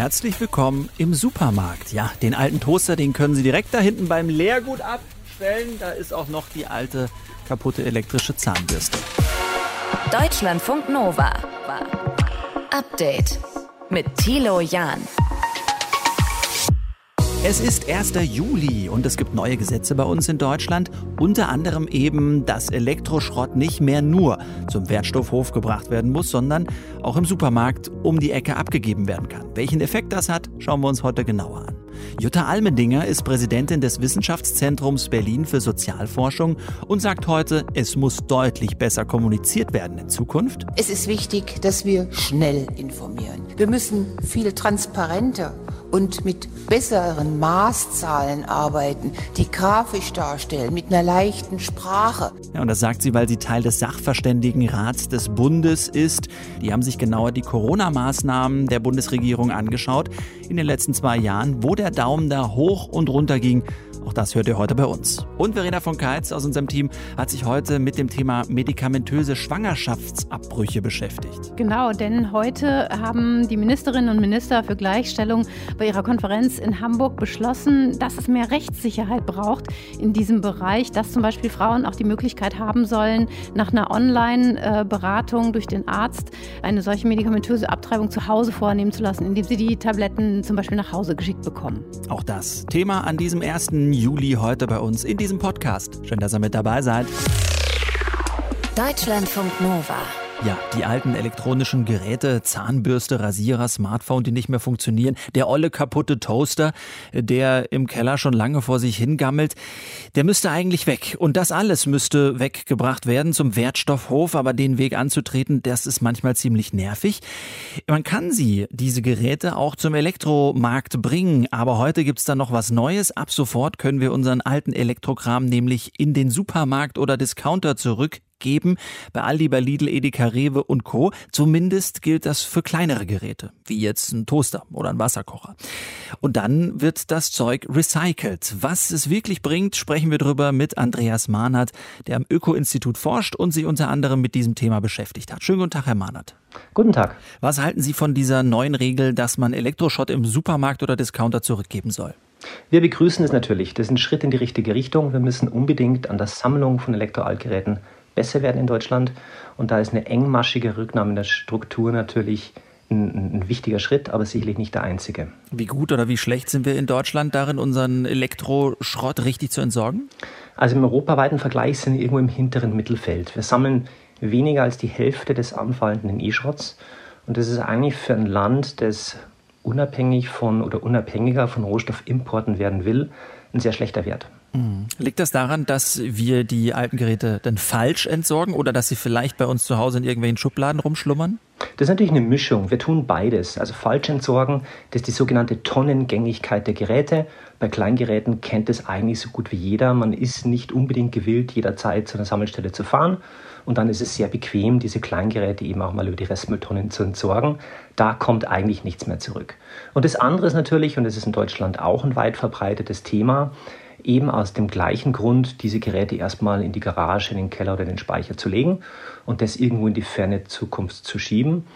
Herzlich willkommen im Supermarkt. Ja, den alten Toaster, den können Sie direkt da hinten beim Leergut abstellen. Da ist auch noch die alte kaputte elektrische Zahnbürste. Deutschlandfunk Nova. Update mit Thilo Jahn. Es ist 1. Juli und es gibt neue Gesetze bei uns in Deutschland. Unter anderem eben, dass Elektroschrott nicht mehr nur zum Wertstoffhof gebracht werden muss, sondern auch im Supermarkt um die Ecke abgegeben werden kann. Welchen Effekt das hat, schauen wir uns heute genauer an. Jutta Almendinger ist Präsidentin des Wissenschaftszentrums Berlin für Sozialforschung und sagt heute, es muss deutlich besser kommuniziert werden in Zukunft. Es ist wichtig, dass wir schnell informieren. Wir müssen viel transparenter und mit besseren Maßzahlen arbeiten, die grafisch darstellen, mit einer leichten Sprache. Ja, und das sagt sie, weil sie Teil des Sachverständigenrats des Bundes ist. Die haben sich genauer die Corona-Maßnahmen der Bundesregierung angeschaut in den letzten zwei Jahren, wo der Daumen da hoch und runter ging. Auch das hört ihr heute bei uns. Und Verena von Keitz aus unserem Team hat sich heute mit dem Thema medikamentöse Schwangerschaftsabbrüche beschäftigt. Genau, denn heute haben die Ministerinnen und Minister für Gleichstellung bei ihrer Konferenz in Hamburg beschlossen, dass es mehr Rechtssicherheit braucht in diesem Bereich, dass zum Beispiel Frauen auch die Möglichkeit haben sollen, nach einer Online-Beratung durch den Arzt eine solche medikamentöse Abtreibung zu Hause vornehmen zu lassen, indem sie die Tabletten zum Beispiel nach Hause geschickt bekommen. Auch das Thema an diesem 1. Juli heute bei uns in diesem Podcast. Schön, dass ihr mit dabei seid. Deutschlandfunk Nova. Ja, die alten elektronischen Geräte, Zahnbürste, Rasierer, Smartphone, die nicht mehr funktionieren, der olle kaputte Toaster, der im Keller schon lange vor sich hingammelt, der müsste eigentlich weg. Und das alles müsste weggebracht werden zum Wertstoffhof, aber den Weg anzutreten, das ist manchmal ziemlich nervig. Man kann sie, diese Geräte, auch zum Elektromarkt bringen, aber heute gibt's da noch was Neues. Ab sofort können wir unseren alten Elektrokram nämlich in den Supermarkt oder Discounter zurück geben. Bei Aldi, bei Lidl, Edeka, Rewe und Co. Zumindest gilt das für kleinere Geräte, wie jetzt ein Toaster oder ein Wasserkocher. Und dann wird das Zeug recycelt. Was es wirklich bringt, sprechen wir drüber mit Andreas Mahnert, der am Öko-Institut forscht und sich unter anderem mit diesem Thema beschäftigt hat. Schönen guten Tag, Herr Mahnert. Guten Tag. Was halten Sie von dieser neuen Regel, dass man Elektroschrott im Supermarkt oder Discounter zurückgeben soll? Wir begrüßen es natürlich. Das ist ein Schritt in die richtige Richtung. Wir müssen unbedingt an der Sammlung von Elektroaltgeräten besser werden in Deutschland. Und da ist eine engmaschige Rücknahme der Struktur natürlich ein, ein, wichtiger Schritt, aber sicherlich nicht der einzige. Wie gut oder wie schlecht sind wir in Deutschland darin, unseren Elektroschrott richtig zu entsorgen? Also im europaweiten Vergleich sind wir irgendwo im hinteren Mittelfeld. Wir sammeln weniger als die Hälfte des anfallenden E-Schrotts. Und das ist eigentlich für ein Land, das unabhängig von oder unabhängiger von Rohstoffimporten werden will, ein sehr schlechter Wert. Liegt das daran, dass wir die alten Geräte dann falsch entsorgen oder dass sie vielleicht bei uns zu Hause in irgendwelchen Schubladen rumschlummern? Das ist natürlich eine Mischung. Wir tun beides. Also falsch entsorgen, das ist die sogenannte Tonnengängigkeit der Geräte. Bei Kleingeräten kennt es eigentlich so gut wie jeder. Man ist nicht unbedingt gewillt, jederzeit zu einer Sammelstelle zu fahren. Und dann ist es sehr bequem, diese Kleingeräte eben auch mal über die Restmülltonnen zu entsorgen. Da kommt eigentlich nichts mehr zurück. Und das andere ist natürlich, und das ist in Deutschland auch ein weit verbreitetes Thema, eben aus dem gleichen Grund, diese Geräte erstmal in die Garage, in den Keller oder in den Speicher zu legen und das irgendwo in die ferne Zukunft zu schieben.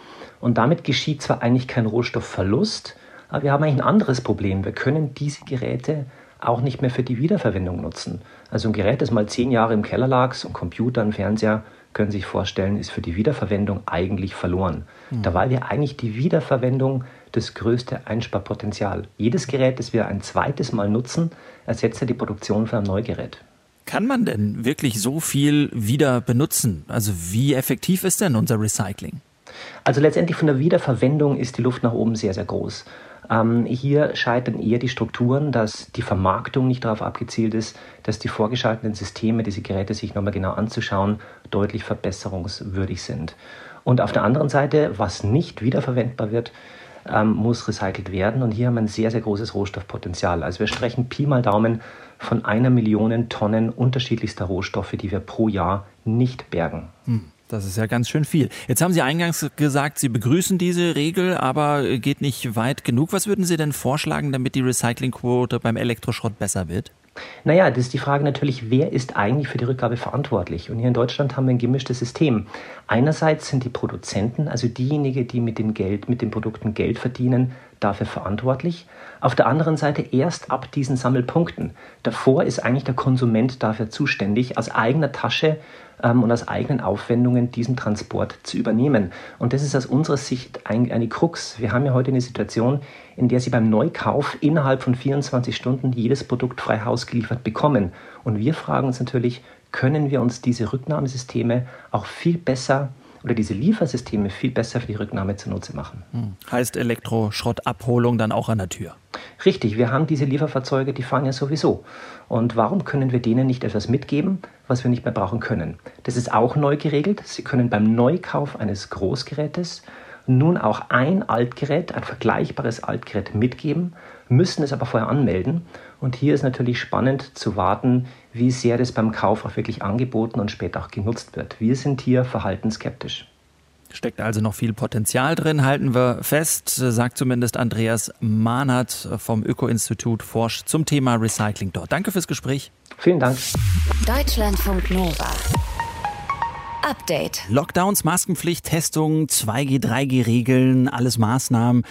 Und damit geschieht zwar eigentlich kein Rohstoffverlust, aber wir haben eigentlich ein anderes Problem. Wir können diese Geräte auch nicht mehr für die Wiederverwendung nutzen. Also ein Gerät, das mal zehn Jahre im Keller lag, so ein Computer, ein Fernseher, können Sie sich vorstellen, ist für die Wiederverwendung eigentlich verloren. Mhm. Dabei wäre eigentlich die Wiederverwendung das größte Einsparpotenzial. Jedes Gerät, das wir ein zweites Mal nutzen, ersetzt ja die Produktion von einem Neugerät. Kann man denn wirklich so viel wieder benutzen? Also wie effektiv ist denn unser Recycling? Also letztendlich von der Wiederverwendung ist die Luft nach oben sehr, sehr groß. Ähm, hier scheitern eher die Strukturen, dass die Vermarktung nicht darauf abgezielt ist, dass die vorgeschalteten Systeme, diese Geräte sich nochmal genau anzuschauen, deutlich verbesserungswürdig sind. Und auf der anderen Seite, was nicht wiederverwendbar wird, ähm, muss recycelt werden. Und hier haben wir ein sehr, sehr großes Rohstoffpotenzial. Also wir sprechen Pi mal Daumen von einer Million Tonnen unterschiedlichster Rohstoffe, die wir pro Jahr nicht bergen. Hm. Das ist ja ganz schön viel. Jetzt haben Sie eingangs gesagt, Sie begrüßen diese Regel, aber geht nicht weit genug. Was würden Sie denn vorschlagen, damit die Recyclingquote beim Elektroschrott besser wird? Naja, das ist die Frage natürlich, wer ist eigentlich für die Rückgabe verantwortlich? Und hier in Deutschland haben wir ein gemischtes System. Einerseits sind die Produzenten, also diejenigen, die mit dem Geld, mit den Produkten Geld verdienen, dafür verantwortlich. Auf der anderen Seite erst ab diesen Sammelpunkten. Davor ist eigentlich der Konsument dafür zuständig, aus eigener Tasche ähm, und aus eigenen Aufwendungen diesen Transport zu übernehmen. Und das ist aus unserer Sicht ein, eine Krux. Wir haben ja heute eine Situation, in der Sie beim Neukauf innerhalb von 24 Stunden jedes Produkt frei Haus geliefert bekommen. Und wir fragen uns natürlich, können wir uns diese Rücknahmesysteme auch viel besser oder diese Liefersysteme viel besser für die Rücknahme zunutze machen. Hm. Heißt Elektroschrottabholung dann auch an der Tür? Richtig, wir haben diese Lieferfahrzeuge, die fahren ja sowieso. Und warum können wir denen nicht etwas mitgeben, was wir nicht mehr brauchen können? Das ist auch neu geregelt. Sie können beim Neukauf eines Großgerätes nun auch ein Altgerät, ein vergleichbares Altgerät mitgeben, müssen es aber vorher anmelden. Und hier ist natürlich spannend zu warten, wie sehr das beim Kauf auch wirklich angeboten und später auch genutzt wird. Wir sind hier verhaltensskeptisch. Steckt also noch viel Potenzial drin, halten wir fest, sagt zumindest Andreas Mahnert vom Öko-Institut Forsch zum Thema Recycling dort. Danke fürs Gespräch. Vielen Dank. Deutschlandfunk Nova. Update. Lockdowns, Maskenpflicht, Testungen, 2G, 3G-Regeln, alles Maßnahmen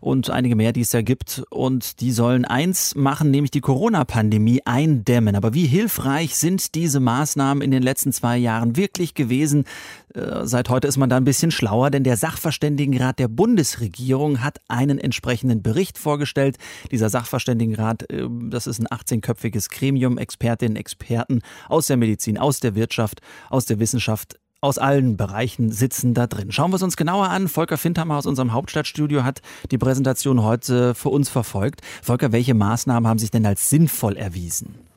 und einige mehr, die es da gibt. Und die sollen eins machen, nämlich die Corona-Pandemie eindämmen. Aber wie hilfreich sind diese Maßnahmen in den letzten zwei Jahren wirklich gewesen? Äh, seit heute ist man da ein bisschen schlauer, denn der Sachverständigenrat der Bundesregierung hat einen entsprechenden Bericht vorgestellt. Dieser Sachverständigenrat, äh, das ist ein 18-köpfiges Gremium, Expertinnen, Experten aus der Medizin, aus der Wirtschaft, aus der Wissenschaft aus allen Bereichen sitzen da drin. Schauen wir es uns genauer an. Volker Findhammer aus unserem Hauptstadtstudio hat die Präsentation heute für uns verfolgt. Volker, welche Maßnahmen haben sich denn als sinnvoll erwiesen?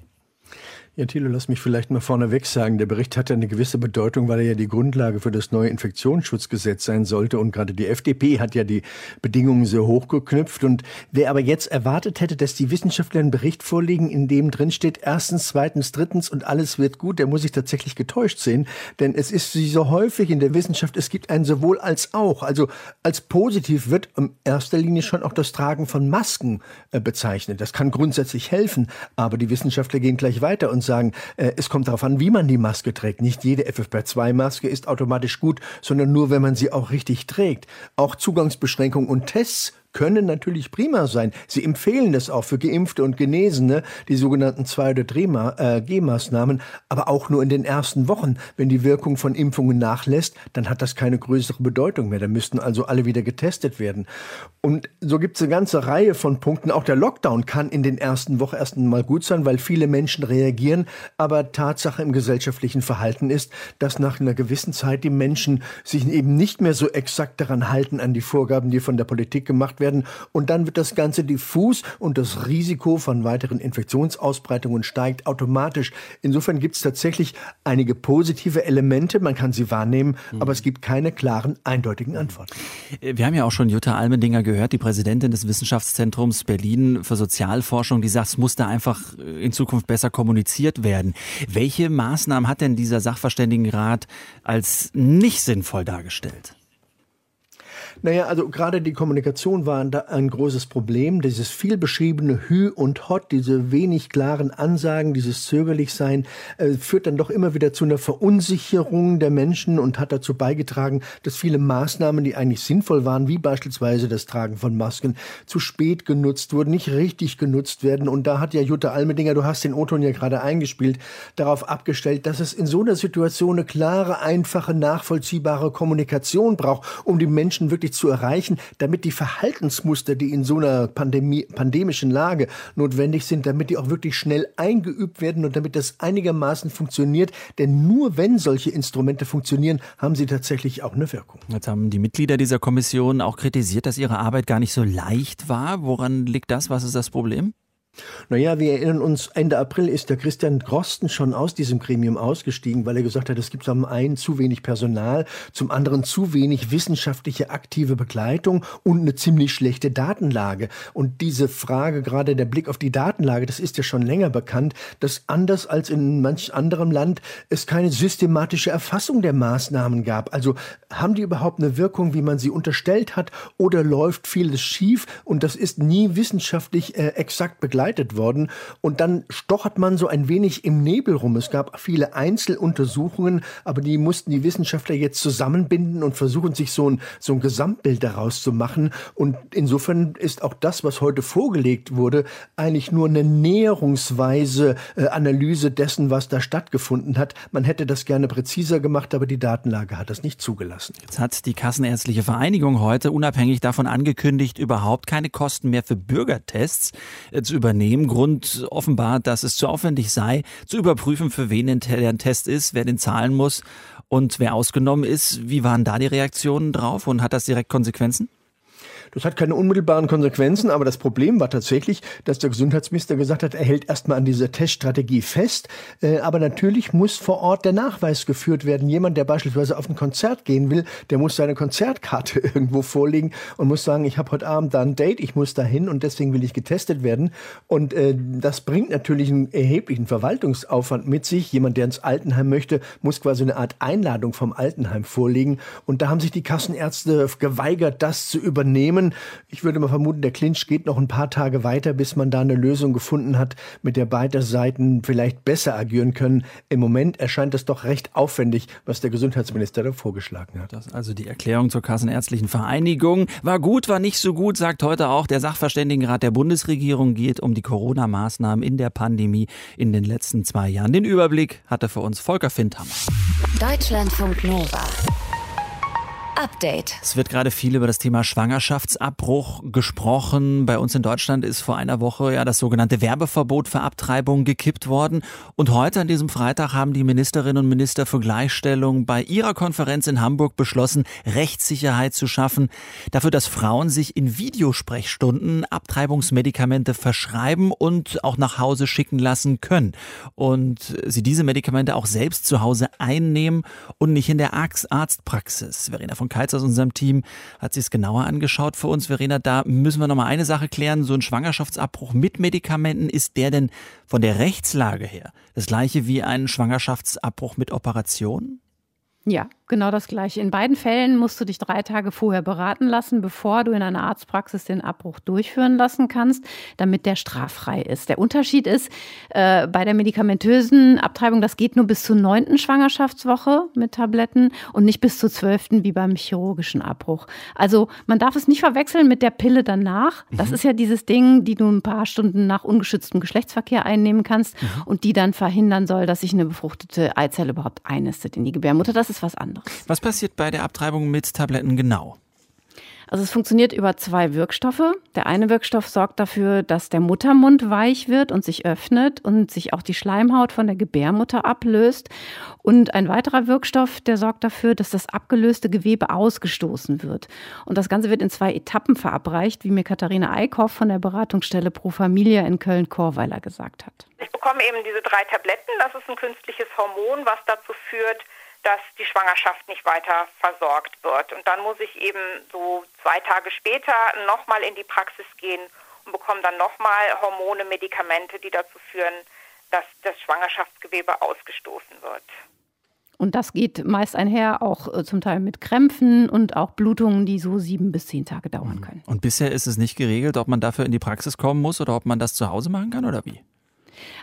Ja, Thilo, lass mich vielleicht mal vorneweg sagen, der Bericht hat ja eine gewisse Bedeutung, weil er ja die Grundlage für das neue Infektionsschutzgesetz sein sollte. Und gerade die FDP hat ja die Bedingungen sehr hoch geknüpft. Und wer aber jetzt erwartet hätte, dass die Wissenschaftler einen Bericht vorlegen, in dem drin steht, erstens, zweitens, drittens und alles wird gut, der muss sich tatsächlich getäuscht sehen. Denn es ist wie so häufig in der Wissenschaft, es gibt ein sowohl als auch. Also als positiv wird in erster Linie schon auch das Tragen von Masken äh, bezeichnet. Das kann grundsätzlich helfen. Aber die Wissenschaftler gehen gleich weiter und sagen, äh, es kommt darauf an, wie man die Maske trägt. Nicht jede FFP2-Maske ist automatisch gut, sondern nur, wenn man sie auch richtig trägt. Auch Zugangsbeschränkungen und Tests können natürlich prima sein. Sie empfehlen es auch für Geimpfte und Genesene, die sogenannten 2- oder 3G-Maßnahmen, aber auch nur in den ersten Wochen. Wenn die Wirkung von Impfungen nachlässt, dann hat das keine größere Bedeutung mehr. Da müssten also alle wieder getestet werden. Und so gibt es eine ganze Reihe von Punkten. Auch der Lockdown kann in den ersten Wochen erst einmal gut sein, weil viele Menschen reagieren. Aber Tatsache im gesellschaftlichen Verhalten ist, dass nach einer gewissen Zeit die Menschen sich eben nicht mehr so exakt daran halten, an die Vorgaben, die von der Politik gemacht werden. Und dann wird das Ganze diffus und das Risiko von weiteren Infektionsausbreitungen steigt automatisch. Insofern gibt es tatsächlich einige positive Elemente, man kann sie wahrnehmen, mhm. aber es gibt keine klaren, eindeutigen Antworten. Wir haben ja auch schon Jutta Almendinger gehört, die Präsidentin des Wissenschaftszentrums Berlin für Sozialforschung, die sagt, es muss da einfach in Zukunft besser kommuniziert werden. Welche Maßnahmen hat denn dieser Sachverständigenrat als nicht sinnvoll dargestellt? Naja, also gerade die Kommunikation war ein großes Problem. Dieses viel beschriebene Hü und Hot, diese wenig klaren Ansagen, dieses Zögerlichsein, äh, führt dann doch immer wieder zu einer Verunsicherung der Menschen und hat dazu beigetragen, dass viele Maßnahmen, die eigentlich sinnvoll waren, wie beispielsweise das Tragen von Masken, zu spät genutzt wurden, nicht richtig genutzt werden. Und da hat ja Jutta Almedinger, du hast den O-Ton ja gerade eingespielt, darauf abgestellt, dass es in so einer Situation eine klare, einfache, nachvollziehbare Kommunikation braucht, um die Menschen wirklich wirklich zu erreichen, damit die Verhaltensmuster, die in so einer Pandemie, pandemischen Lage notwendig sind, damit die auch wirklich schnell eingeübt werden und damit das einigermaßen funktioniert. Denn nur wenn solche Instrumente funktionieren, haben sie tatsächlich auch eine Wirkung. Jetzt haben die Mitglieder dieser Kommission auch kritisiert, dass ihre Arbeit gar nicht so leicht war. Woran liegt das? Was ist das Problem? Naja, wir erinnern uns, Ende April ist der Christian Drosten schon aus diesem Gremium ausgestiegen, weil er gesagt hat, es gibt zum einen zu wenig Personal, zum anderen zu wenig wissenschaftliche aktive Begleitung und eine ziemlich schlechte Datenlage. Und diese Frage, gerade der Blick auf die Datenlage, das ist ja schon länger bekannt, dass anders als in manch anderem Land es keine systematische Erfassung der Maßnahmen gab. Also haben die überhaupt eine Wirkung, wie man sie unterstellt hat, oder läuft vieles schief? Und das ist nie wissenschaftlich äh, exakt begleitet begleitet worden. Und dann stochert man so ein wenig im Nebel rum. Es gab viele Einzeluntersuchungen, aber die mussten die Wissenschaftler jetzt zusammenbinden und versuchen, sich so ein, so ein Gesamtbild daraus zu machen. Und insofern ist auch das, was heute vorgelegt wurde, eigentlich nur eine näherungsweise äh, Analyse dessen, was da stattgefunden hat. Man hätte das gerne präziser gemacht, aber die Datenlage hat das nicht zugelassen. Jetzt hat die Kassenärztliche Vereinigung heute unabhängig davon angekündigt, überhaupt keine Kosten mehr für Bürgertests äh, zu übernehmen. Grund offenbar, dass es zu aufwendig sei, zu überprüfen, für wen der Test ist, wer den zahlen muss und wer ausgenommen ist. Wie waren da die Reaktionen drauf und hat das direkt Konsequenzen? Das hat keine unmittelbaren Konsequenzen, aber das Problem war tatsächlich, dass der Gesundheitsminister gesagt hat, er hält erstmal an dieser Teststrategie fest. Äh, aber natürlich muss vor Ort der Nachweis geführt werden. Jemand, der beispielsweise auf ein Konzert gehen will, der muss seine Konzertkarte irgendwo vorlegen und muss sagen, ich habe heute Abend da ein Date, ich muss da hin und deswegen will ich getestet werden. Und äh, das bringt natürlich einen erheblichen Verwaltungsaufwand mit sich. Jemand, der ins Altenheim möchte, muss quasi eine Art Einladung vom Altenheim vorlegen. Und da haben sich die Kassenärzte geweigert, das zu übernehmen Unternehmen. Ich würde mal vermuten, der Clinch geht noch ein paar Tage weiter, bis man da eine Lösung gefunden hat, mit der beide Seiten vielleicht besser agieren können. Im Moment erscheint es doch recht aufwendig, was der Gesundheitsminister da vorgeschlagen hat. Das also die Erklärung zur Kassenärztlichen Vereinigung. War gut, war nicht so gut, sagt heute auch der Sachverständigenrat der Bundesregierung. Geht um die Corona-Maßnahmen in der Pandemie in den letzten zwei Jahren. Den Überblick hatte für uns Volker Findhammer. Deutschlandfunk Nova. Update. Es wird gerade viel über das Thema Schwangerschaftsabbruch gesprochen. Bei uns in Deutschland ist vor einer Woche ja das sogenannte Werbeverbot für Abtreibung gekippt worden. Und heute an diesem Freitag haben die Ministerinnen und Minister für Gleichstellung bei ihrer Konferenz in Hamburg beschlossen, Rechtssicherheit zu schaffen. Dafür, dass Frauen sich in Videosprechstunden Abtreibungsmedikamente verschreiben und auch nach Hause schicken lassen können. Und sie diese Medikamente auch selbst zu Hause einnehmen und nicht in der Arztpraxis. Verena von Keitz aus unserem Team hat sich es genauer angeschaut für uns. Verena, da müssen wir noch mal eine Sache klären. So ein Schwangerschaftsabbruch mit Medikamenten, ist der denn von der Rechtslage her das gleiche wie ein Schwangerschaftsabbruch mit Operation? Ja, genau das Gleiche. In beiden Fällen musst du dich drei Tage vorher beraten lassen, bevor du in einer Arztpraxis den Abbruch durchführen lassen kannst, damit der straffrei ist. Der Unterschied ist, äh, bei der medikamentösen Abtreibung, das geht nur bis zur neunten Schwangerschaftswoche mit Tabletten und nicht bis zur zwölften wie beim chirurgischen Abbruch. Also man darf es nicht verwechseln mit der Pille danach. Das mhm. ist ja dieses Ding, die du ein paar Stunden nach ungeschütztem Geschlechtsverkehr einnehmen kannst mhm. und die dann verhindern soll, dass sich eine befruchtete Eizelle überhaupt einnistet in die Gebärmutter. Das ist was anderes. Was passiert bei der Abtreibung mit Tabletten genau? Also es funktioniert über zwei Wirkstoffe. Der eine Wirkstoff sorgt dafür, dass der Muttermund weich wird und sich öffnet und sich auch die Schleimhaut von der Gebärmutter ablöst. Und ein weiterer Wirkstoff, der sorgt dafür, dass das abgelöste Gewebe ausgestoßen wird. Und das Ganze wird in zwei Etappen verabreicht, wie mir Katharina Eickhoff von der Beratungsstelle Pro Familia in Köln-Korweiler gesagt hat. Ich bekomme eben diese drei Tabletten. Das ist ein künstliches Hormon, was dazu führt, dass die Schwangerschaft nicht weiter versorgt wird. Und dann muss ich eben so zwei Tage später nochmal in die Praxis gehen und bekomme dann nochmal Hormone, Medikamente, die dazu führen, dass das Schwangerschaftsgewebe ausgestoßen wird. Und das geht meist einher, auch äh, zum Teil mit Krämpfen und auch Blutungen, die so sieben bis zehn Tage dauern mhm. können. Und bisher ist es nicht geregelt, ob man dafür in die Praxis kommen muss oder ob man das zu Hause machen kann oder wie?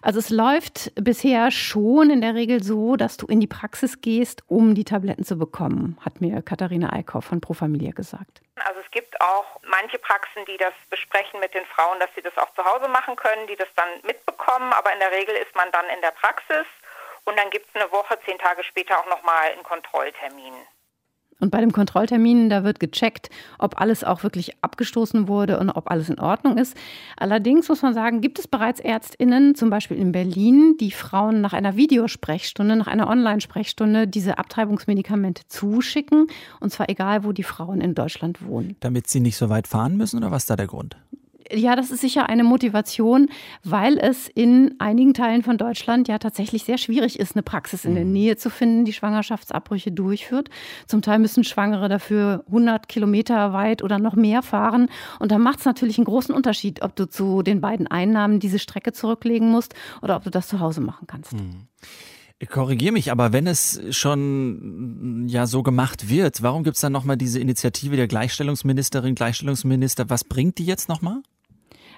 Also es läuft bisher schon in der Regel so, dass du in die Praxis gehst, um die Tabletten zu bekommen, hat mir Katharina Eickhoff von Pro Familia gesagt. Also es gibt auch manche Praxen, die das besprechen mit den Frauen, dass sie das auch zu Hause machen können, die das dann mitbekommen, aber in der Regel ist man dann in der Praxis und dann gibt es eine Woche, zehn Tage später auch nochmal einen Kontrolltermin. Und bei dem Kontrolltermin, da wird gecheckt, ob alles auch wirklich abgestoßen wurde und ob alles in Ordnung ist. Allerdings muss man sagen, gibt es bereits ÄrztInnen, zum Beispiel in Berlin, die Frauen nach einer Videosprechstunde, nach einer Online-Sprechstunde diese Abtreibungsmedikamente zuschicken. Und zwar egal, wo die Frauen in Deutschland wohnen. Damit sie nicht so weit fahren müssen oder was ist da der Grund? Ja, das ist sicher eine Motivation, weil es in einigen Teilen von Deutschland ja tatsächlich sehr schwierig ist, eine Praxis in der mhm. Nähe zu finden, die Schwangerschaftsabbrüche durchführt. Zum Teil müssen Schwangere dafür 100 Kilometer weit oder noch mehr fahren. Und da macht es natürlich einen großen Unterschied, ob du zu den beiden Einnahmen diese Strecke zurücklegen musst oder ob du das zu Hause machen kannst. Mhm. Korrigiere mich, aber wenn es schon ja so gemacht wird, warum gibt es dann nochmal diese Initiative der Gleichstellungsministerin, Gleichstellungsminister? Was bringt die jetzt nochmal?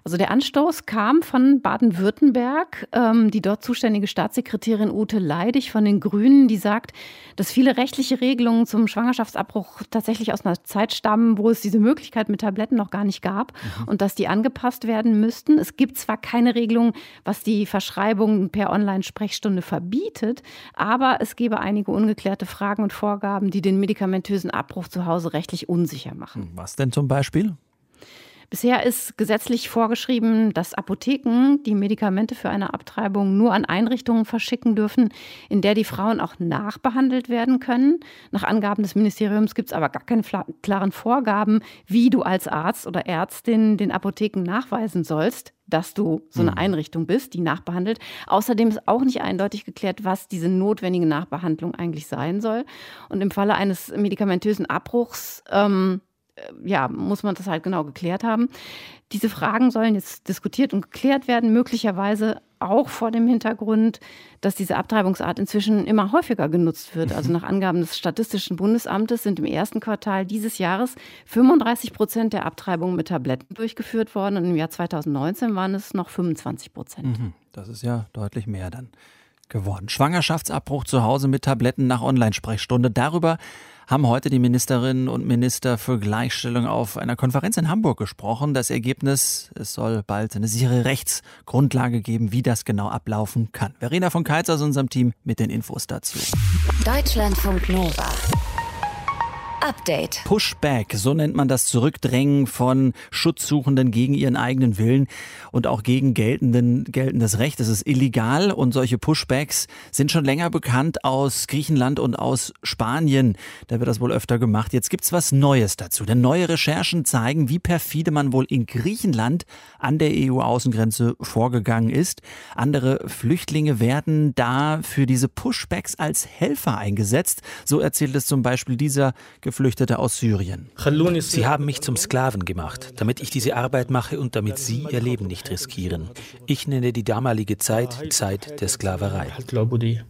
Also der Anstoß kam von Baden-Württemberg. Ähm, die dort zuständige Staatssekretärin Ute Leidig von den Grünen, die sagt, dass viele rechtliche Regelungen zum Schwangerschaftsabbruch tatsächlich aus einer Zeit stammen, wo es diese Möglichkeit mit Tabletten noch gar nicht gab mhm. und dass die angepasst werden müssten. Es gibt zwar keine Regelung, was die Verschreibung per Online-Sprechstunde verbietet, aber es gebe einige ungeklärte Fragen und Vorgaben, die den medikamentösen Abbruch zu Hause rechtlich unsicher machen. Was denn zum Beispiel? Bisher ist gesetzlich vorgeschrieben, dass Apotheken die Medikamente für eine Abtreibung nur an Einrichtungen verschicken dürfen, in der die Frauen auch nachbehandelt werden können. Nach Angaben des Ministeriums gibt es aber gar keine klaren Vorgaben, wie du als Arzt oder Ärztin den Apotheken nachweisen sollst, dass du so eine mhm. Einrichtung bist, die nachbehandelt. Außerdem ist auch nicht eindeutig geklärt, was diese notwendige Nachbehandlung eigentlich sein soll. Und im Falle eines medikamentösen Abbruchs ähm, ja, muss man das halt genau geklärt haben. Diese Fragen sollen jetzt diskutiert und geklärt werden, möglicherweise auch vor dem Hintergrund, dass diese Abtreibungsart inzwischen immer häufiger genutzt wird. Also nach Angaben des Statistischen Bundesamtes sind im ersten Quartal dieses Jahres 35 Prozent der Abtreibungen mit Tabletten durchgeführt worden und im Jahr 2019 waren es noch 25 Prozent. Mhm. Das ist ja deutlich mehr dann geworden. Schwangerschaftsabbruch zu Hause mit Tabletten nach Online-Sprechstunde. Darüber haben heute die Ministerinnen und Minister für Gleichstellung auf einer Konferenz in Hamburg gesprochen. Das Ergebnis, es soll bald eine sichere Rechtsgrundlage geben, wie das genau ablaufen kann. Verena von Keitz aus unserem Team mit den Infos dazu. Deutschlandfunk Nova. Update. Pushback, so nennt man das Zurückdrängen von Schutzsuchenden gegen ihren eigenen Willen und auch gegen geltenden, geltendes Recht. Das ist illegal und solche Pushbacks sind schon länger bekannt aus Griechenland und aus Spanien. Da wird das wohl öfter gemacht. Jetzt gibt's was Neues dazu. Denn neue Recherchen zeigen, wie perfide man wohl in Griechenland an der EU-Außengrenze vorgegangen ist. Andere Flüchtlinge werden da für diese Pushbacks als Helfer eingesetzt. So erzählt es zum Beispiel dieser Geflüchtete aus Syrien. Sie haben mich zum Sklaven gemacht, damit ich diese Arbeit mache und damit Sie Ihr Leben nicht riskieren. Ich nenne die damalige Zeit die Zeit der Sklaverei.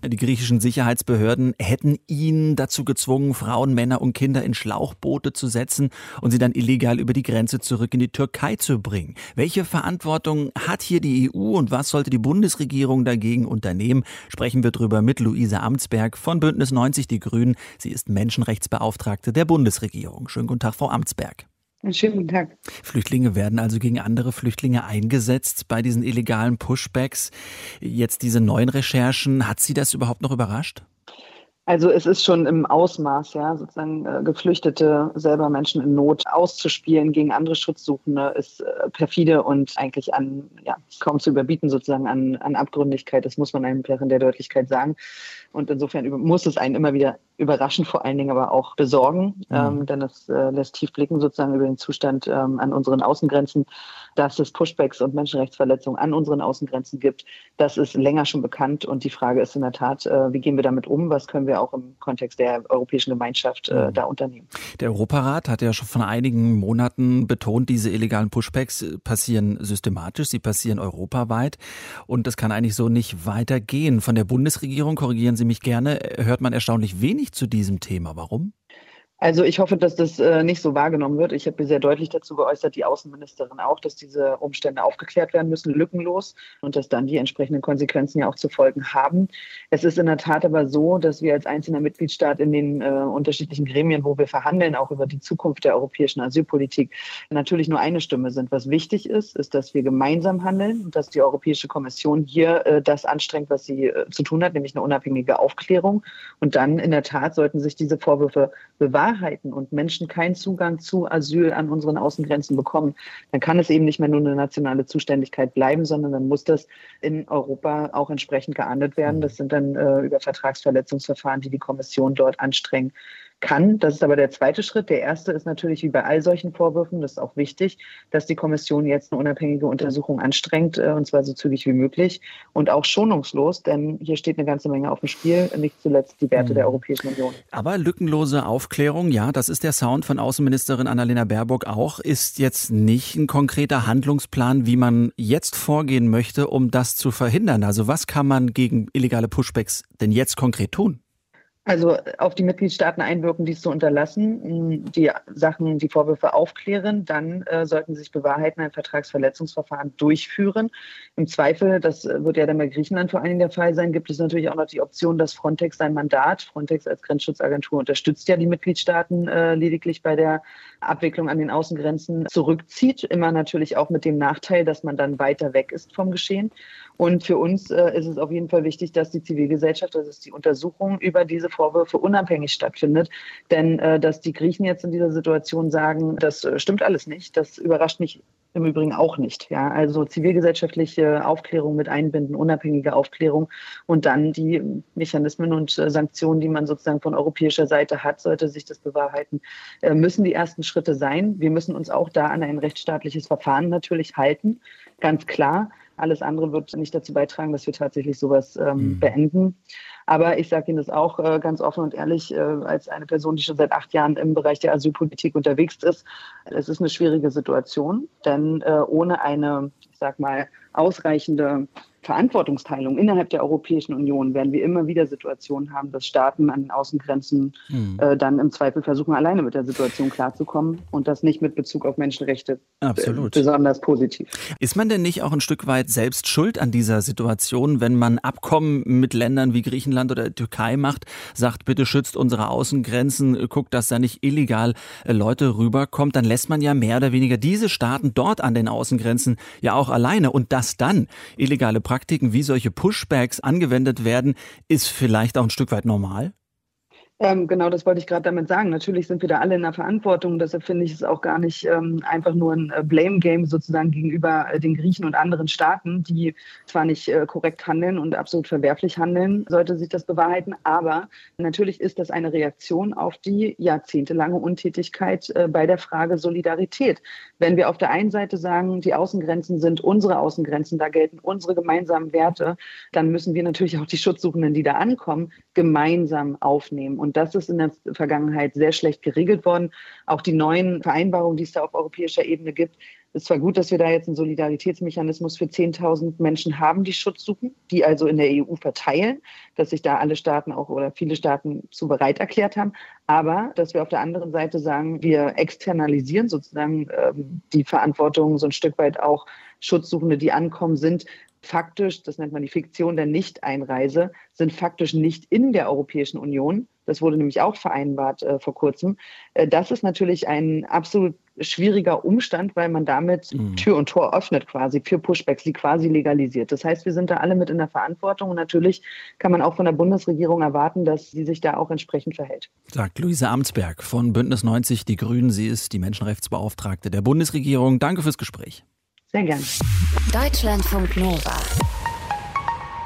Die griechischen Sicherheitsbehörden hätten ihn dazu gezwungen, Frauen, Männer und Kinder in Schlauchboote zu setzen und sie dann illegal über die Grenze zurück in die Türkei zu bringen. Welche Verantwortung hat hier die EU und was sollte die Bundesregierung dagegen unternehmen? Sprechen wir drüber mit Luise Amtsberg von Bündnis 90 Die Grünen. Sie ist Menschenrechtsbeauftragte Beauftragte der Bundesregierung. Schönen guten Tag, Frau Amtsberg. Einen schönen guten Tag. Flüchtlinge werden also gegen andere Flüchtlinge eingesetzt bei diesen illegalen Pushbacks. Jetzt diese neuen Recherchen, hat Sie das überhaupt noch überrascht? Also es ist schon im Ausmaß, ja, sozusagen äh, Geflüchtete, selber Menschen in Not auszuspielen gegen andere Schutzsuchende ist äh, perfide und eigentlich an, ja, kaum zu überbieten sozusagen an, an Abgründigkeit. Das muss man einfach in der Deutlichkeit sagen. Und insofern muss es einen immer wieder überraschen, vor allen Dingen aber auch besorgen, mhm. ähm, denn es äh, lässt tief blicken sozusagen über den Zustand ähm, an unseren Außengrenzen, dass es Pushbacks und Menschenrechtsverletzungen an unseren Außengrenzen gibt. Das ist länger schon bekannt und die Frage ist in der Tat, äh, wie gehen wir damit um? Was können wir auch im Kontext der europäischen Gemeinschaft äh, mhm. da unternehmen? Der Europarat hat ja schon von einigen Monaten betont, diese illegalen Pushbacks äh, passieren systematisch, sie passieren europaweit und das kann eigentlich so nicht weitergehen. Von der Bundesregierung, korrigieren Sie mich gerne, hört man erstaunlich wenig zu diesem Thema. Warum? Also ich hoffe, dass das äh, nicht so wahrgenommen wird. Ich habe mir sehr deutlich dazu geäußert, die Außenministerin auch, dass diese Umstände aufgeklärt werden müssen, lückenlos und dass dann die entsprechenden Konsequenzen ja auch zu folgen haben. Es ist in der Tat aber so, dass wir als einzelner Mitgliedstaat in den äh, unterschiedlichen Gremien, wo wir verhandeln, auch über die Zukunft der europäischen Asylpolitik, natürlich nur eine Stimme sind. Was wichtig ist, ist, dass wir gemeinsam handeln und dass die Europäische Kommission hier äh, das anstrengt, was sie äh, zu tun hat, nämlich eine unabhängige Aufklärung. Und dann in der Tat sollten sich diese Vorwürfe bewahren Wahrheiten und Menschen keinen Zugang zu Asyl an unseren Außengrenzen bekommen, dann kann es eben nicht mehr nur eine nationale Zuständigkeit bleiben, sondern dann muss das in Europa auch entsprechend geahndet werden. Mhm. Das sind dann äh, über Vertragsverletzungsverfahren, die die Kommission dort anstrengen kann. Das ist aber der zweite Schritt. Der erste ist natürlich wie bei all solchen Vorwürfen, das ist auch wichtig, dass die Kommission jetzt eine unabhängige Untersuchung anstrengt, äh, und zwar so zügig wie möglich und auch schonungslos, denn hier steht eine ganze Menge auf dem Spiel, nicht zuletzt die Werte mhm. der Europäischen Union. Aber lückenlose Aufklärung, ja, das ist der Sound von Außenministerin Annalena Baerbock auch, ist jetzt nicht ein konkreter Handlungsplan, wie man jetzt vorgehen möchte, um das zu verhindern. Also was kann man gegen illegale Pushbacks denn jetzt konkret tun? Also auf die Mitgliedstaaten einwirken, dies zu unterlassen, die Sachen, die Vorwürfe aufklären, dann äh, sollten sich bewahrheiten, ein Vertragsverletzungsverfahren durchführen. Im Zweifel, das wird ja dann bei Griechenland vor allen Dingen der Fall sein, gibt es natürlich auch noch die Option, dass Frontex sein Mandat, Frontex als Grenzschutzagentur unterstützt ja die Mitgliedstaaten äh, lediglich bei der Abwicklung an den Außengrenzen zurückzieht. Immer natürlich auch mit dem Nachteil, dass man dann weiter weg ist vom Geschehen. Und für uns äh, ist es auf jeden Fall wichtig, dass die Zivilgesellschaft, das ist die Untersuchung über diese Vorwürfe unabhängig stattfindet. Denn äh, dass die Griechen jetzt in dieser Situation sagen, das äh, stimmt alles nicht, das überrascht mich im Übrigen auch nicht. Ja, also zivilgesellschaftliche Aufklärung mit einbinden, unabhängige Aufklärung und dann die Mechanismen und äh, Sanktionen, die man sozusagen von europäischer Seite hat, sollte sich das bewahrheiten, äh, müssen die ersten Schritte sein. Wir müssen uns auch da an ein rechtsstaatliches Verfahren natürlich halten, ganz klar. Alles andere wird nicht dazu beitragen, dass wir tatsächlich sowas ähm, mhm. beenden. Aber ich sage Ihnen das auch äh, ganz offen und ehrlich, äh, als eine Person, die schon seit acht Jahren im Bereich der Asylpolitik unterwegs ist. Es ist eine schwierige Situation, denn äh, ohne eine, ich sag mal, ausreichende Verantwortungsteilung innerhalb der Europäischen Union werden wir immer wieder Situationen haben, dass Staaten an den Außengrenzen mhm. äh, dann im Zweifel versuchen, alleine mit der Situation klarzukommen und das nicht mit Bezug auf Menschenrechte Absolut. Äh, besonders positiv. Ist man denn nicht auch ein Stück weit selbst schuld an dieser Situation, wenn man Abkommen mit Ländern wie Griechenland oder Türkei macht, sagt, bitte schützt unsere Außengrenzen, guckt, dass da nicht illegal äh, Leute rüberkommt, dann lässt man ja mehr oder weniger diese Staaten dort an den Außengrenzen ja auch alleine und dass dann illegale Praktiken wie solche Pushbacks angewendet werden, ist vielleicht auch ein Stück weit normal? Ähm, genau, das wollte ich gerade damit sagen. Natürlich sind wir da alle in der Verantwortung. Deshalb finde ich es auch gar nicht ähm, einfach nur ein äh, Blame-Game sozusagen gegenüber äh, den Griechen und anderen Staaten, die zwar nicht äh, korrekt handeln und absolut verwerflich handeln, sollte sich das bewahrheiten. Aber natürlich ist das eine Reaktion auf die jahrzehntelange Untätigkeit äh, bei der Frage Solidarität. Wenn wir auf der einen Seite sagen, die Außengrenzen sind unsere Außengrenzen, da gelten unsere gemeinsamen Werte, dann müssen wir natürlich auch die Schutzsuchenden, die da ankommen, gemeinsam aufnehmen. Und und das ist in der Vergangenheit sehr schlecht geregelt worden. Auch die neuen Vereinbarungen, die es da auf europäischer Ebene gibt, ist zwar gut, dass wir da jetzt einen Solidaritätsmechanismus für 10.000 Menschen haben, die Schutz suchen, die also in der EU verteilen, dass sich da alle Staaten auch oder viele Staaten zu bereit erklärt haben. Aber dass wir auf der anderen Seite sagen, wir externalisieren sozusagen ähm, die Verantwortung so ein Stück weit auch Schutzsuchende, die ankommen, sind faktisch, das nennt man die Fiktion der Nichteinreise, sind faktisch nicht in der Europäischen Union. Das wurde nämlich auch vereinbart äh, vor kurzem. Äh, das ist natürlich ein absolut schwieriger Umstand, weil man damit mhm. Tür und Tor öffnet quasi für Pushbacks, die quasi legalisiert. Das heißt, wir sind da alle mit in der Verantwortung und natürlich kann man auch von der Bundesregierung erwarten, dass sie sich da auch entsprechend verhält. Sagt Luise Amtsberg von Bündnis 90 Die Grünen. Sie ist die Menschenrechtsbeauftragte der Bundesregierung. Danke fürs Gespräch. Sehr gern. Deutschlandfunk Nova.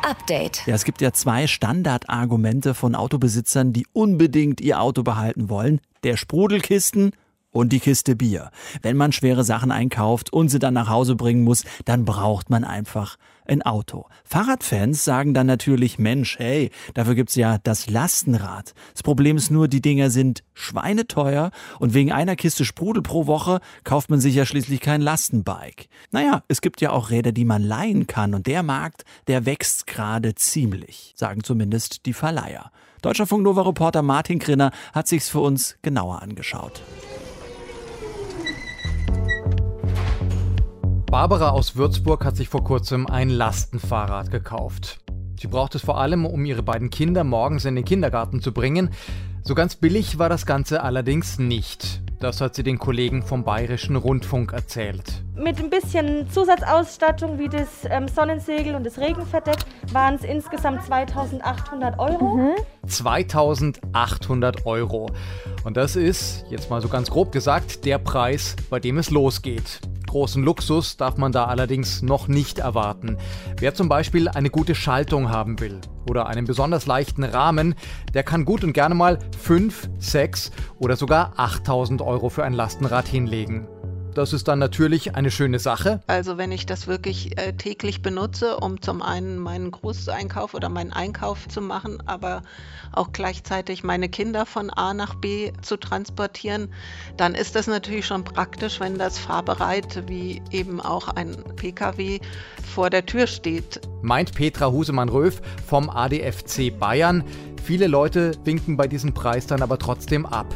Update. Ja, es gibt ja zwei Standardargumente von Autobesitzern, die unbedingt ihr Auto behalten wollen. Der Sprudelkisten und die Kiste Bier. Wenn man schwere Sachen einkauft und sie dann nach Hause bringen muss, dann braucht man einfach ein Auto. Fahrradfans sagen dann natürlich, Mensch, hey, dafür gibt's ja das Lastenrad. Das Problem ist nur, die Dinger sind schweineteuer und wegen einer Kiste Sprudel pro Woche kauft man sich ja schließlich kein Lastenbike. Naja, es gibt ja auch Räder, die man leihen kann und der Markt, der wächst gerade ziemlich, sagen zumindest die Verleiher. Deutscher Funknova-Reporter Martin Grinner hat sich's für uns genauer angeschaut. Barbara aus Würzburg hat sich vor kurzem ein Lastenfahrrad gekauft. Sie braucht es vor allem, um ihre beiden Kinder morgens in den Kindergarten zu bringen. So ganz billig war das Ganze allerdings nicht. Das hat sie den Kollegen vom Bayerischen Rundfunk erzählt. Mit ein bisschen Zusatzausstattung wie das ähm, Sonnensegel und das Regenverdeck waren es insgesamt 2800 Euro. Mhm. 2800 Euro. Und das ist, jetzt mal so ganz grob gesagt, der Preis, bei dem es losgeht. Großen Luxus darf man da allerdings noch nicht erwarten. Wer zum Beispiel eine gute Schaltung haben will oder einen besonders leichten Rahmen, der kann gut und gerne mal 5, 6 oder sogar 8000 Euro für ein Lastenrad hinlegen. Das ist dann natürlich eine schöne Sache. Also wenn ich das wirklich äh, täglich benutze, um zum einen meinen Großeinkauf oder meinen Einkauf zu machen, aber auch gleichzeitig meine Kinder von A nach B zu transportieren, dann ist das natürlich schon praktisch, wenn das fahrbereit wie eben auch ein Pkw vor der Tür steht. Meint Petra Husemann-Röf vom ADFC Bayern. Viele Leute winken bei diesem Preis dann aber trotzdem ab.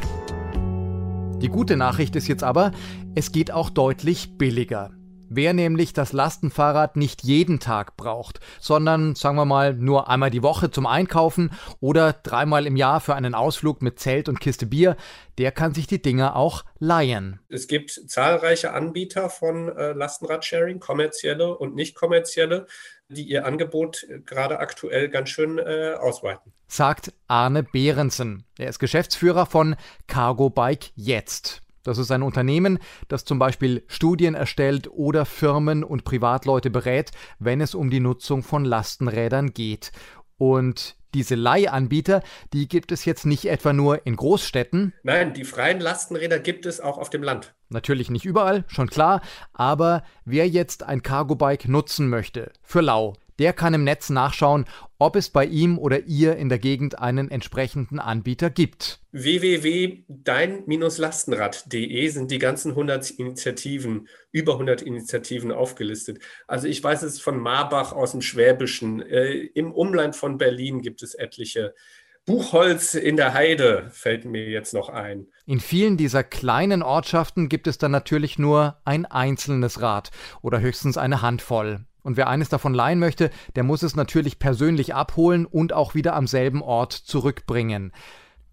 Die gute Nachricht ist jetzt aber, es geht auch deutlich billiger. Wer nämlich das Lastenfahrrad nicht jeden Tag braucht, sondern sagen wir mal nur einmal die Woche zum Einkaufen oder dreimal im Jahr für einen Ausflug mit Zelt und Kiste Bier, der kann sich die Dinger auch leihen. Es gibt zahlreiche Anbieter von äh, Lastenradsharing, kommerzielle und nicht kommerzielle, die ihr Angebot gerade aktuell ganz schön äh, ausweiten. Sagt Arne Behrensen. Er ist Geschäftsführer von Cargo Bike Jetzt. Das ist ein Unternehmen, das zum Beispiel Studien erstellt oder Firmen und Privatleute berät, wenn es um die Nutzung von Lastenrädern geht. Und diese Leihanbieter, die gibt es jetzt nicht etwa nur in Großstädten. Nein, die freien Lastenräder gibt es auch auf dem Land. Natürlich nicht überall, schon klar, aber wer jetzt ein Cargo-Bike nutzen möchte, für lau, der kann im Netz nachschauen, ob es bei ihm oder ihr in der Gegend einen entsprechenden Anbieter gibt. www.dein-lastenrad.de sind die ganzen 100 Initiativen, über 100 Initiativen aufgelistet. Also ich weiß es von Marbach aus dem Schwäbischen, äh, im Umland von Berlin gibt es etliche. Buchholz in der Heide fällt mir jetzt noch ein. In vielen dieser kleinen Ortschaften gibt es dann natürlich nur ein einzelnes Rad oder höchstens eine Handvoll. Und wer eines davon leihen möchte, der muss es natürlich persönlich abholen und auch wieder am selben Ort zurückbringen.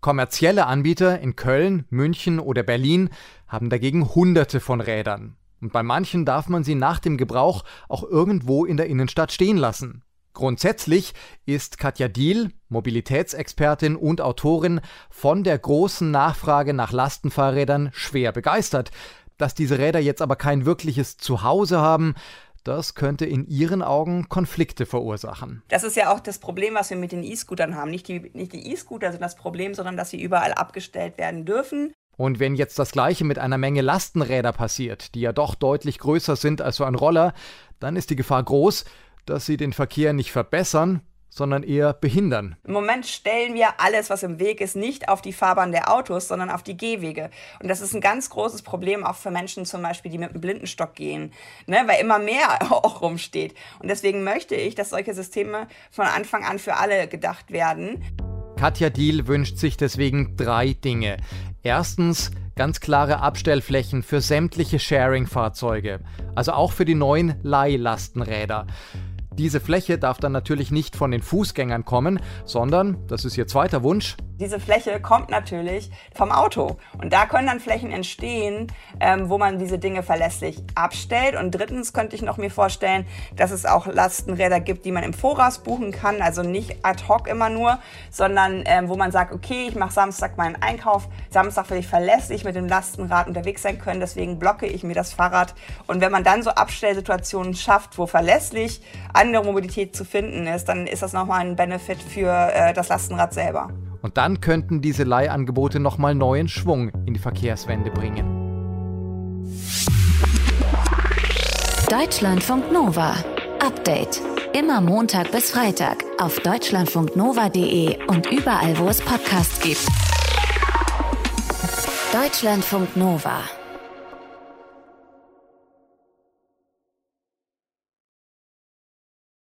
Kommerzielle Anbieter in Köln, München oder Berlin haben dagegen Hunderte von Rädern. Und bei manchen darf man sie nach dem Gebrauch auch irgendwo in der Innenstadt stehen lassen. Grundsätzlich ist Katja Diel, Mobilitätsexpertin und Autorin, von der großen Nachfrage nach Lastenfahrrädern schwer begeistert. Dass diese Räder jetzt aber kein wirkliches Zuhause haben, das könnte in Ihren Augen Konflikte verursachen. Das ist ja auch das Problem, was wir mit den E-Scootern haben. Nicht die E-Scooter sind das Problem, sondern dass sie überall abgestellt werden dürfen. Und wenn jetzt das gleiche mit einer Menge Lastenräder passiert, die ja doch deutlich größer sind als so ein Roller, dann ist die Gefahr groß, dass sie den Verkehr nicht verbessern, sondern eher behindern. Im Moment stellen wir alles, was im Weg ist, nicht auf die Fahrbahn der Autos, sondern auf die Gehwege. Und das ist ein ganz großes Problem auch für Menschen zum Beispiel, die mit einem Blindenstock gehen, ne? weil immer mehr auch rumsteht. Und deswegen möchte ich, dass solche Systeme von Anfang an für alle gedacht werden. Katja Diel wünscht sich deswegen drei Dinge. Erstens ganz klare Abstellflächen für sämtliche Sharing-Fahrzeuge, also auch für die neuen Leihlastenräder. Diese Fläche darf dann natürlich nicht von den Fußgängern kommen, sondern, das ist ihr zweiter Wunsch, diese Fläche kommt natürlich vom Auto. Und da können dann Flächen entstehen, ähm, wo man diese Dinge verlässlich abstellt. Und drittens könnte ich noch mir vorstellen, dass es auch Lastenräder gibt, die man im Voraus buchen kann. Also nicht ad hoc immer nur, sondern ähm, wo man sagt, okay, ich mache Samstag meinen Einkauf. Samstag will ich verlässlich mit dem Lastenrad unterwegs sein können. Deswegen blocke ich mir das Fahrrad. Und wenn man dann so Abstellsituationen schafft, wo verlässlich andere Mobilität zu finden ist, dann ist das nochmal ein Benefit für äh, das Lastenrad selber. Und dann könnten diese Leihangebote nochmal neuen Schwung in die Verkehrswende bringen. Deutschlandfunk Nova. Update. Immer Montag bis Freitag auf deutschlandfunknova.de und überall, wo es Podcasts gibt. Deutschlandfunk Nova.